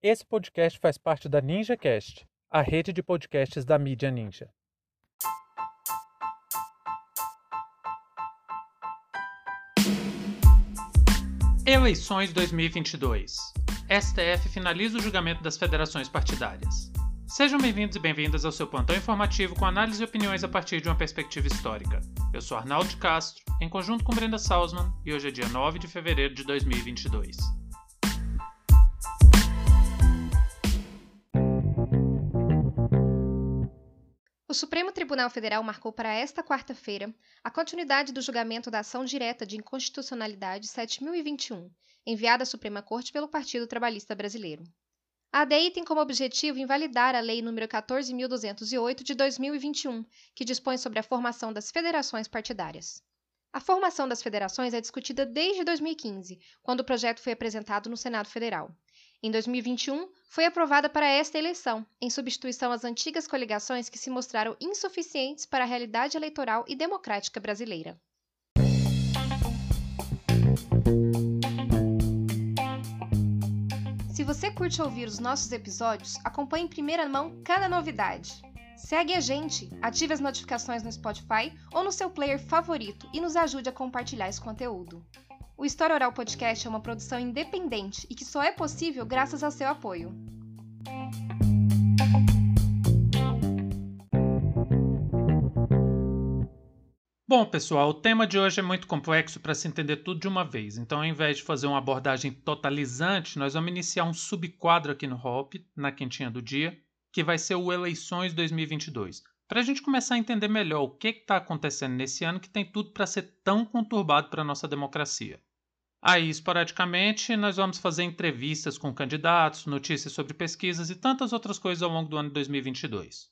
Esse podcast faz parte da NinjaCast, a rede de podcasts da mídia Ninja. Eleições 2022. STF finaliza o julgamento das federações partidárias. Sejam bem-vindos e bem-vindas ao seu plantão informativo com análise e opiniões a partir de uma perspectiva histórica. Eu sou Arnaldo Castro, em conjunto com Brenda Salzman, e hoje é dia 9 de fevereiro de 2022. O Supremo Tribunal Federal marcou para esta quarta-feira a continuidade do julgamento da ação direta de inconstitucionalidade 7021, enviada à Suprema Corte pelo Partido Trabalhista Brasileiro. A ADI tem como objetivo invalidar a Lei nº 14.208 de 2021, que dispõe sobre a formação das federações partidárias. A formação das federações é discutida desde 2015, quando o projeto foi apresentado no Senado Federal. Em 2021, foi aprovada para esta eleição, em substituição às antigas coligações que se mostraram insuficientes para a realidade eleitoral e democrática brasileira. Se você curte ouvir os nossos episódios, acompanhe em primeira mão cada novidade. Segue a gente, ative as notificações no Spotify ou no seu player favorito e nos ajude a compartilhar esse conteúdo. O História Oral Podcast é uma produção independente e que só é possível graças ao seu apoio. Bom, pessoal, o tema de hoje é muito complexo para se entender tudo de uma vez. Então, ao invés de fazer uma abordagem totalizante, nós vamos iniciar um subquadro aqui no HOP, na quentinha do dia, que vai ser o Eleições 2022. Para a gente começar a entender melhor o que está acontecendo nesse ano que tem tudo para ser tão conturbado para a nossa democracia. Aí, esporadicamente, nós vamos fazer entrevistas com candidatos, notícias sobre pesquisas e tantas outras coisas ao longo do ano de 2022.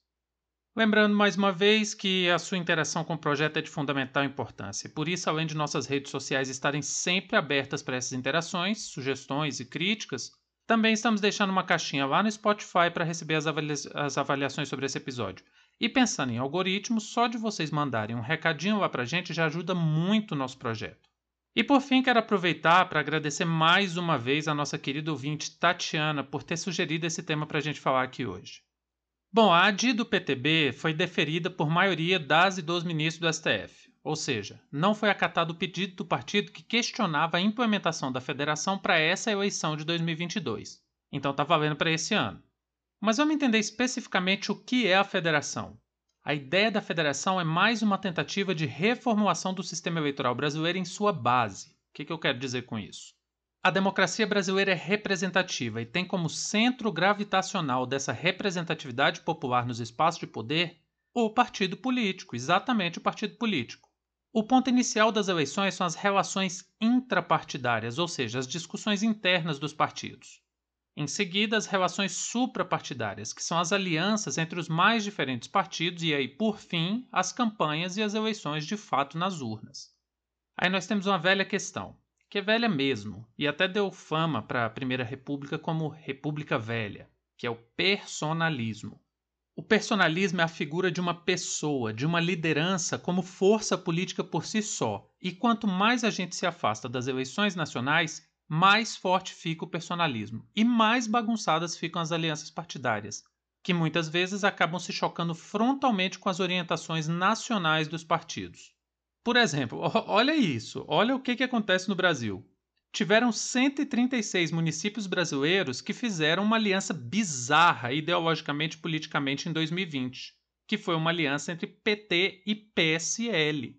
Lembrando mais uma vez que a sua interação com o projeto é de fundamental importância. Por isso, além de nossas redes sociais estarem sempre abertas para essas interações, sugestões e críticas, também estamos deixando uma caixinha lá no Spotify para receber as, avalia as, avaliações sobre esse episódio. E pensando em algoritmos, só de vocês mandarem um recadinho lá para a gente já ajuda muito o nosso projeto. E por fim, quero aproveitar para agradecer mais uma vez a nossa querida ouvinte Tatiana por ter sugerido esse tema para a gente falar aqui hoje. Bom, a ADI do PTB foi deferida por maioria das e dos ministros do STF, ou seja, não foi acatado o pedido do partido que questionava a implementação da federação para essa eleição de 2022. Então está valendo para esse ano. Mas vamos entender especificamente o que é a federação. A ideia da federação é mais uma tentativa de reformulação do sistema eleitoral brasileiro em sua base. O que, que eu quero dizer com isso? A democracia brasileira é representativa e tem como centro gravitacional dessa representatividade popular nos espaços de poder o partido político, exatamente o partido político. O ponto inicial das eleições são as relações intrapartidárias, ou seja, as discussões internas dos partidos. Em seguida, as relações suprapartidárias, que são as alianças entre os mais diferentes partidos, e aí, por fim, as campanhas e as eleições de fato nas urnas. Aí nós temos uma velha questão que é velha mesmo, e até deu fama para a Primeira República como República Velha, que é o personalismo. O personalismo é a figura de uma pessoa, de uma liderança como força política por si só, e quanto mais a gente se afasta das eleições nacionais, mais forte fica o personalismo e mais bagunçadas ficam as alianças partidárias, que muitas vezes acabam se chocando frontalmente com as orientações nacionais dos partidos. Por exemplo, olha isso, olha o que, que acontece no Brasil. Tiveram 136 municípios brasileiros que fizeram uma aliança bizarra ideologicamente e politicamente em 2020, que foi uma aliança entre PT e PSL.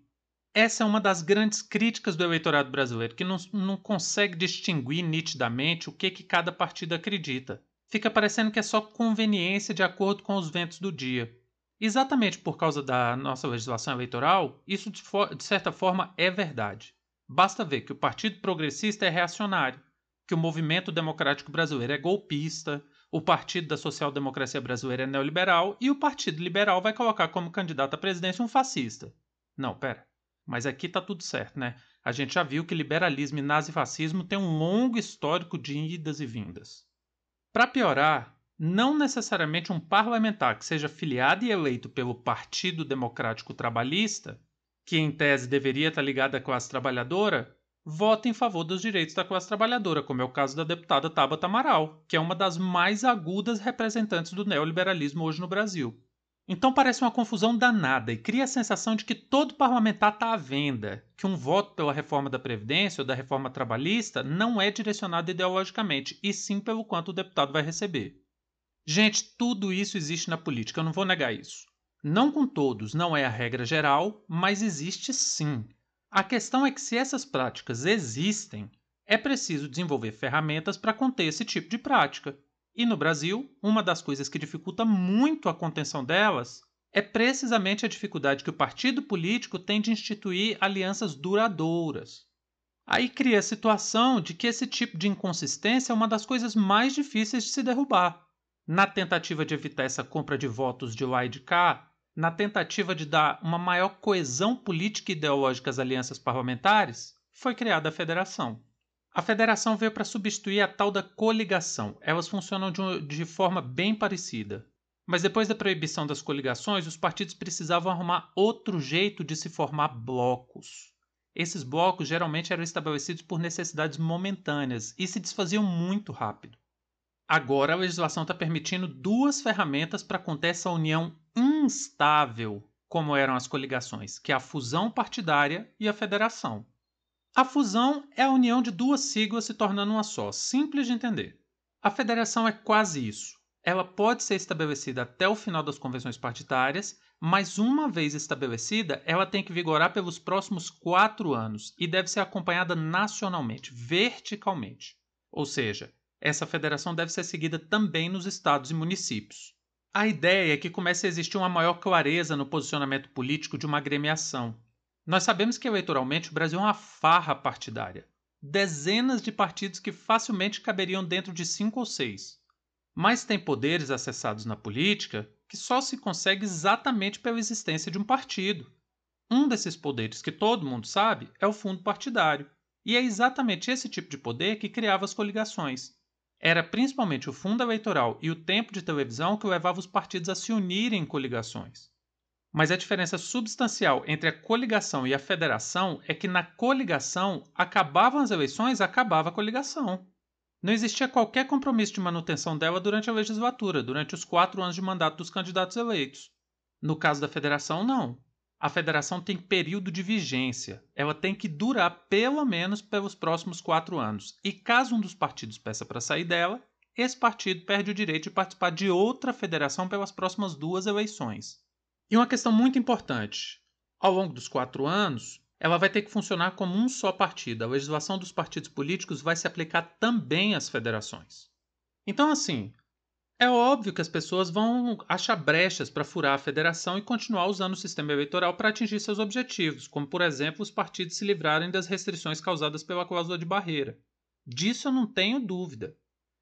Essa é uma das grandes críticas do eleitorado brasileiro, que não, não consegue distinguir nitidamente o que, que cada partido acredita. Fica parecendo que é só conveniência de acordo com os ventos do dia. Exatamente por causa da nossa legislação eleitoral, isso de, de certa forma é verdade. Basta ver que o Partido Progressista é reacionário, que o Movimento Democrático Brasileiro é golpista, o Partido da Social Democracia Brasileira é neoliberal e o Partido Liberal vai colocar como candidato à presidência um fascista. Não, pera. Mas aqui tá tudo certo, né? A gente já viu que liberalismo e nazifascismo têm um longo histórico de idas e vindas. Para piorar, não necessariamente um parlamentar que seja filiado e eleito pelo Partido Democrático Trabalhista, que em tese deveria estar ligado à classe trabalhadora, vota em favor dos direitos da classe trabalhadora, como é o caso da deputada Tabata Amaral, que é uma das mais agudas representantes do neoliberalismo hoje no Brasil. Então parece uma confusão danada e cria a sensação de que todo parlamentar está à venda, que um voto pela reforma da Previdência ou da reforma trabalhista não é direcionado ideologicamente, e sim pelo quanto o deputado vai receber. Gente, tudo isso existe na política, eu não vou negar isso. Não com todos, não é a regra geral, mas existe sim. A questão é que, se essas práticas existem, é preciso desenvolver ferramentas para conter esse tipo de prática. E no Brasil, uma das coisas que dificulta muito a contenção delas é precisamente a dificuldade que o partido político tem de instituir alianças duradouras. Aí cria a situação de que esse tipo de inconsistência é uma das coisas mais difíceis de se derrubar. Na tentativa de evitar essa compra de votos de lá e de cá, na tentativa de dar uma maior coesão política e ideológica às alianças parlamentares, foi criada a federação. A federação veio para substituir a tal da coligação. Elas funcionam de, de forma bem parecida. Mas depois da proibição das coligações, os partidos precisavam arrumar outro jeito de se formar blocos. Esses blocos geralmente eram estabelecidos por necessidades momentâneas e se desfaziam muito rápido. Agora a legislação está permitindo duas ferramentas para conter essa união instável, como eram as coligações, que é a fusão partidária e a federação. A fusão é a união de duas siglas se tornando uma só, simples de entender. A federação é quase isso. Ela pode ser estabelecida até o final das convenções partidárias, mas uma vez estabelecida, ela tem que vigorar pelos próximos quatro anos e deve ser acompanhada nacionalmente, verticalmente. Ou seja, essa federação deve ser seguida também nos estados e municípios. A ideia é que comece a existir uma maior clareza no posicionamento político de uma agremiação. Nós sabemos que eleitoralmente o Brasil é uma farra partidária. Dezenas de partidos que facilmente caberiam dentro de cinco ou seis. Mas tem poderes acessados na política que só se consegue exatamente pela existência de um partido. Um desses poderes que todo mundo sabe é o fundo partidário. E é exatamente esse tipo de poder que criava as coligações. Era principalmente o fundo eleitoral e o tempo de televisão que levava os partidos a se unirem em coligações. Mas a diferença substancial entre a coligação e a federação é que na coligação acabavam as eleições, acabava a coligação. Não existia qualquer compromisso de manutenção dela durante a legislatura, durante os quatro anos de mandato dos candidatos eleitos. No caso da federação, não a federação tem período de vigência. Ela tem que durar pelo menos pelos próximos quatro anos. E caso um dos partidos peça para sair dela, esse partido perde o direito de participar de outra federação pelas próximas duas eleições. E uma questão muito importante: ao longo dos quatro anos, ela vai ter que funcionar como um só partido. A legislação dos partidos políticos vai se aplicar também às federações. Então, assim, é óbvio que as pessoas vão achar brechas para furar a federação e continuar usando o sistema eleitoral para atingir seus objetivos, como, por exemplo, os partidos se livrarem das restrições causadas pela cláusula de barreira. Disso eu não tenho dúvida.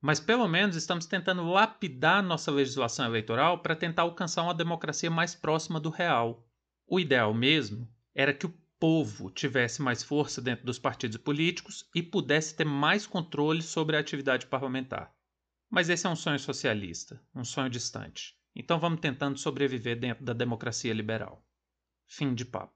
Mas pelo menos estamos tentando lapidar nossa legislação eleitoral para tentar alcançar uma democracia mais próxima do real. O ideal mesmo era que o povo tivesse mais força dentro dos partidos políticos e pudesse ter mais controle sobre a atividade parlamentar. Mas esse é um sonho socialista, um sonho distante. Então vamos tentando sobreviver dentro da democracia liberal. Fim de papo.